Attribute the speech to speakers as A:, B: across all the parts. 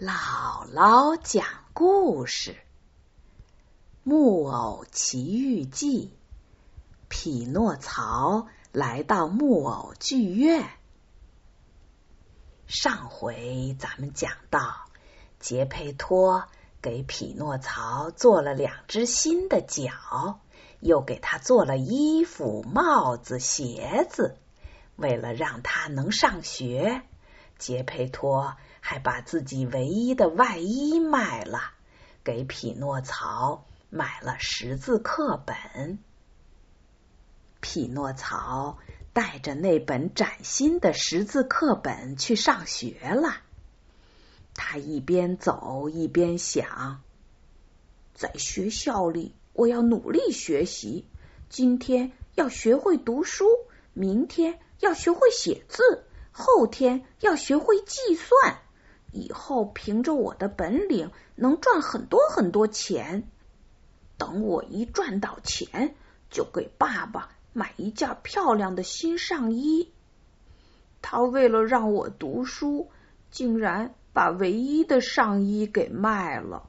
A: 姥姥讲故事：《木偶奇遇记》。匹诺曹来到木偶剧院。上回咱们讲到，杰佩托给匹诺曹做了两只新的脚，又给他做了衣服、帽子、鞋子。为了让他能上学，杰佩托。还把自己唯一的外衣卖了，给匹诺曹买了识字课本。匹诺曹带着那本崭新的识字课本去上学了。他一边走一边想：在学校里，我要努力学习。今天要学会读书，明天要学会写字，后天要学会计算。以后凭着我的本领能赚很多很多钱。等我一赚到钱，就给爸爸买一件漂亮的新上衣。他为了让我读书，竟然把唯一的上衣给卖了。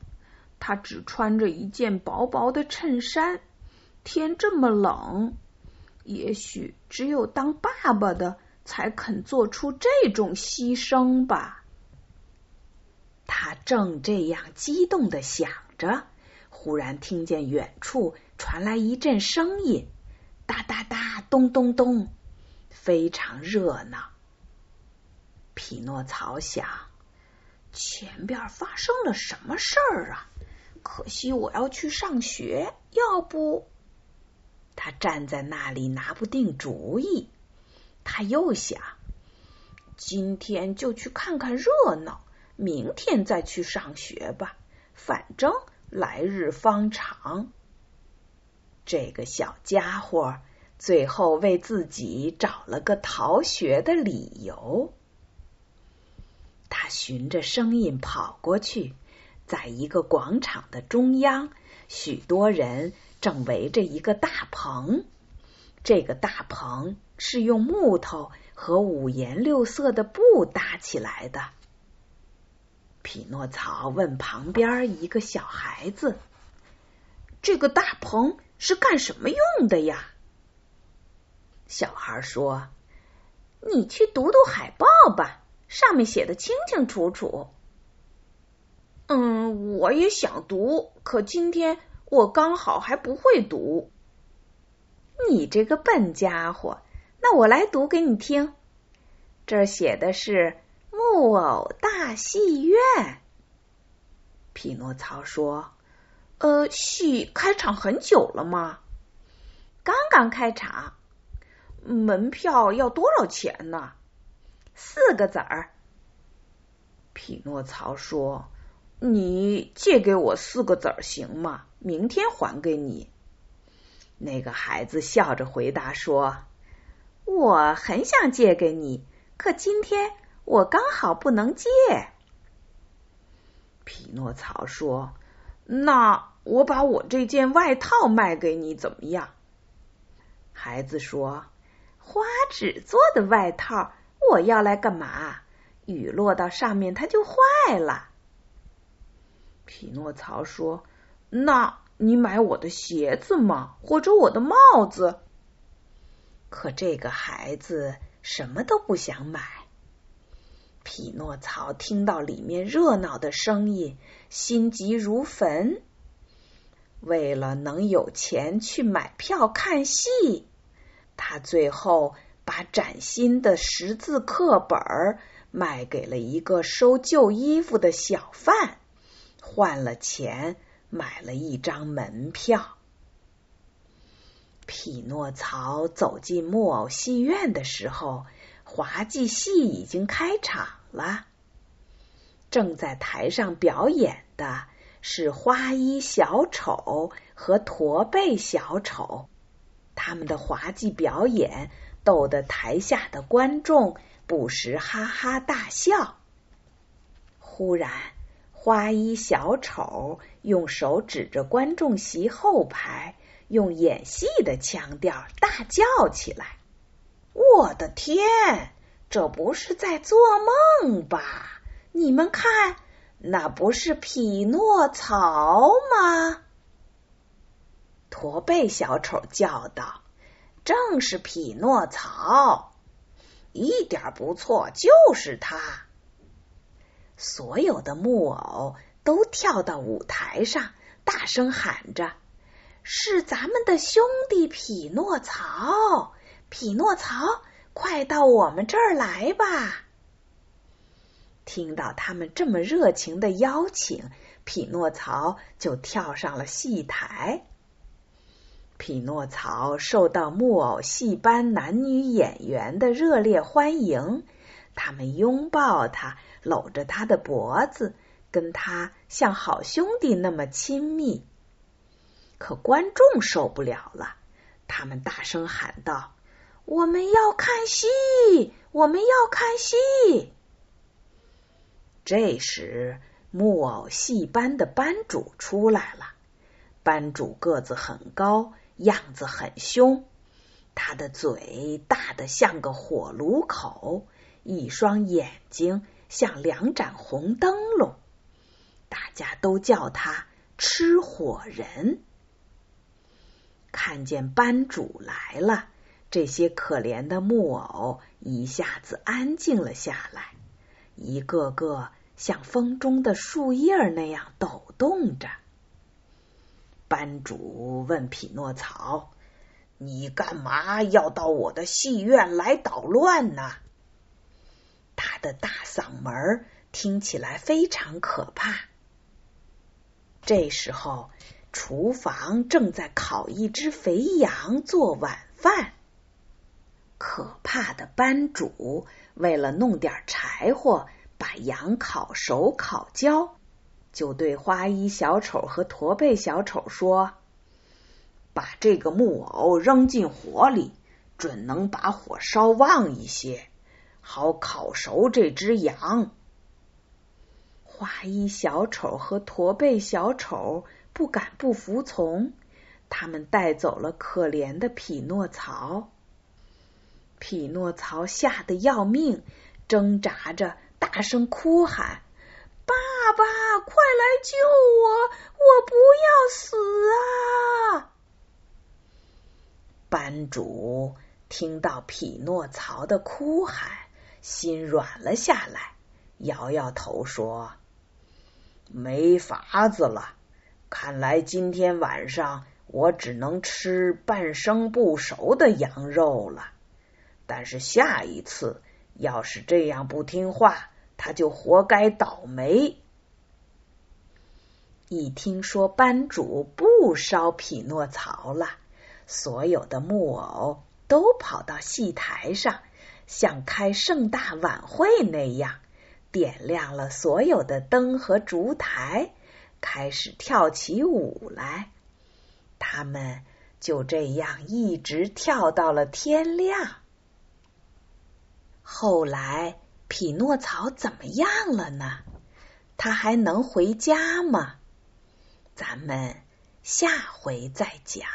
A: 他只穿着一件薄薄的衬衫。天这么冷，也许只有当爸爸的才肯做出这种牺牲吧。他正这样激动的想着，忽然听见远处传来一阵声音，哒哒哒，咚咚咚，非常热闹。匹诺曹想，前边发生了什么事儿啊？可惜我要去上学，要不……他站在那里拿不定主意。他又想，今天就去看看热闹。明天再去上学吧，反正来日方长。这个小家伙最后为自己找了个逃学的理由。他循着声音跑过去，在一个广场的中央，许多人正围着一个大棚。这个大棚是用木头和五颜六色的布搭起来的。匹诺曹问旁边一个小孩子：“这个大棚是干什么用的呀？”小孩说：“你去读读海报吧，上面写的清清楚楚。”“嗯，我也想读，可今天我刚好还不会读。”“你这个笨家伙，那我来读给你听。这儿写的是。”木偶大戏院，匹诺曹说：“呃，戏开场很久了吗？刚刚开场。门票要多少钱呢？四个子儿。”匹诺曹说：“你借给我四个子儿行吗？明天还给你。”那个孩子笑着回答说：“我很想借给你，可今天。”我刚好不能借。匹诺曹说：“那我把我这件外套卖给你，怎么样？”孩子说：“花纸做的外套，我要来干嘛？雨落到上面，它就坏了。”匹诺曹说：“那你买我的鞋子吗？或者我的帽子？”可这个孩子什么都不想买。匹诺曹听到里面热闹的声音，心急如焚。为了能有钱去买票看戏，他最后把崭新的识字课本卖给了一个收旧衣服的小贩，换了钱买了一张门票。匹诺曹走进木偶戏院的时候。滑稽戏已经开场了，正在台上表演的是花衣小丑和驼背小丑，他们的滑稽表演逗得台下的观众不时哈哈大笑。忽然，花衣小丑用手指着观众席后排，用演戏的腔调大叫起来。我的天，这不是在做梦吧？你们看，那不是匹诺曹吗？驼背小丑叫道：“正是匹诺曹，一点不错，就是他。”所有的木偶都跳到舞台上，大声喊着：“是咱们的兄弟匹诺曹！匹诺曹，快到我们这儿来吧！”听到他们这么热情的邀请，匹诺曹就跳上了戏台。匹诺曹受到木偶戏班男女演员的热烈欢迎，他们拥抱他。搂着他的脖子，跟他像好兄弟那么亲密。可观众受不了了，他们大声喊道：“我们要看戏，我们要看戏！”这时，木偶戏班的班主出来了。班主个子很高，样子很凶，他的嘴大的像个火炉口，一双眼睛。像两盏红灯笼，大家都叫他吃火人。看见班主来了，这些可怜的木偶一下子安静了下来，一个个像风中的树叶那样抖动着。班主问匹诺曹：“你干嘛要到我的戏院来捣乱呢？”他的大嗓门听起来非常可怕。这时候，厨房正在烤一只肥羊做晚饭。可怕的班主为了弄点柴火，把羊烤熟烤焦，就对花衣小丑和驼背小丑说：“把这个木偶扔进火里，准能把火烧旺一些。”好烤熟这只羊。花衣小丑和驼背小丑不敢不服从，他们带走了可怜的匹诺曹。匹诺曹吓得要命，挣扎着大声哭喊：“爸爸，快来救我！我不要死啊！”班主听到匹诺曹的哭喊。心软了下来，摇摇头说：“没法子了，看来今天晚上我只能吃半生不熟的羊肉了。但是下一次要是这样不听话，他就活该倒霉。”一听说班主不烧匹诺曹了，所有的木偶都跑到戏台上。像开盛大晚会那样，点亮了所有的灯和烛台，开始跳起舞来。他们就这样一直跳到了天亮。后来，匹诺曹怎么样了呢？他还能回家吗？咱们下回再讲。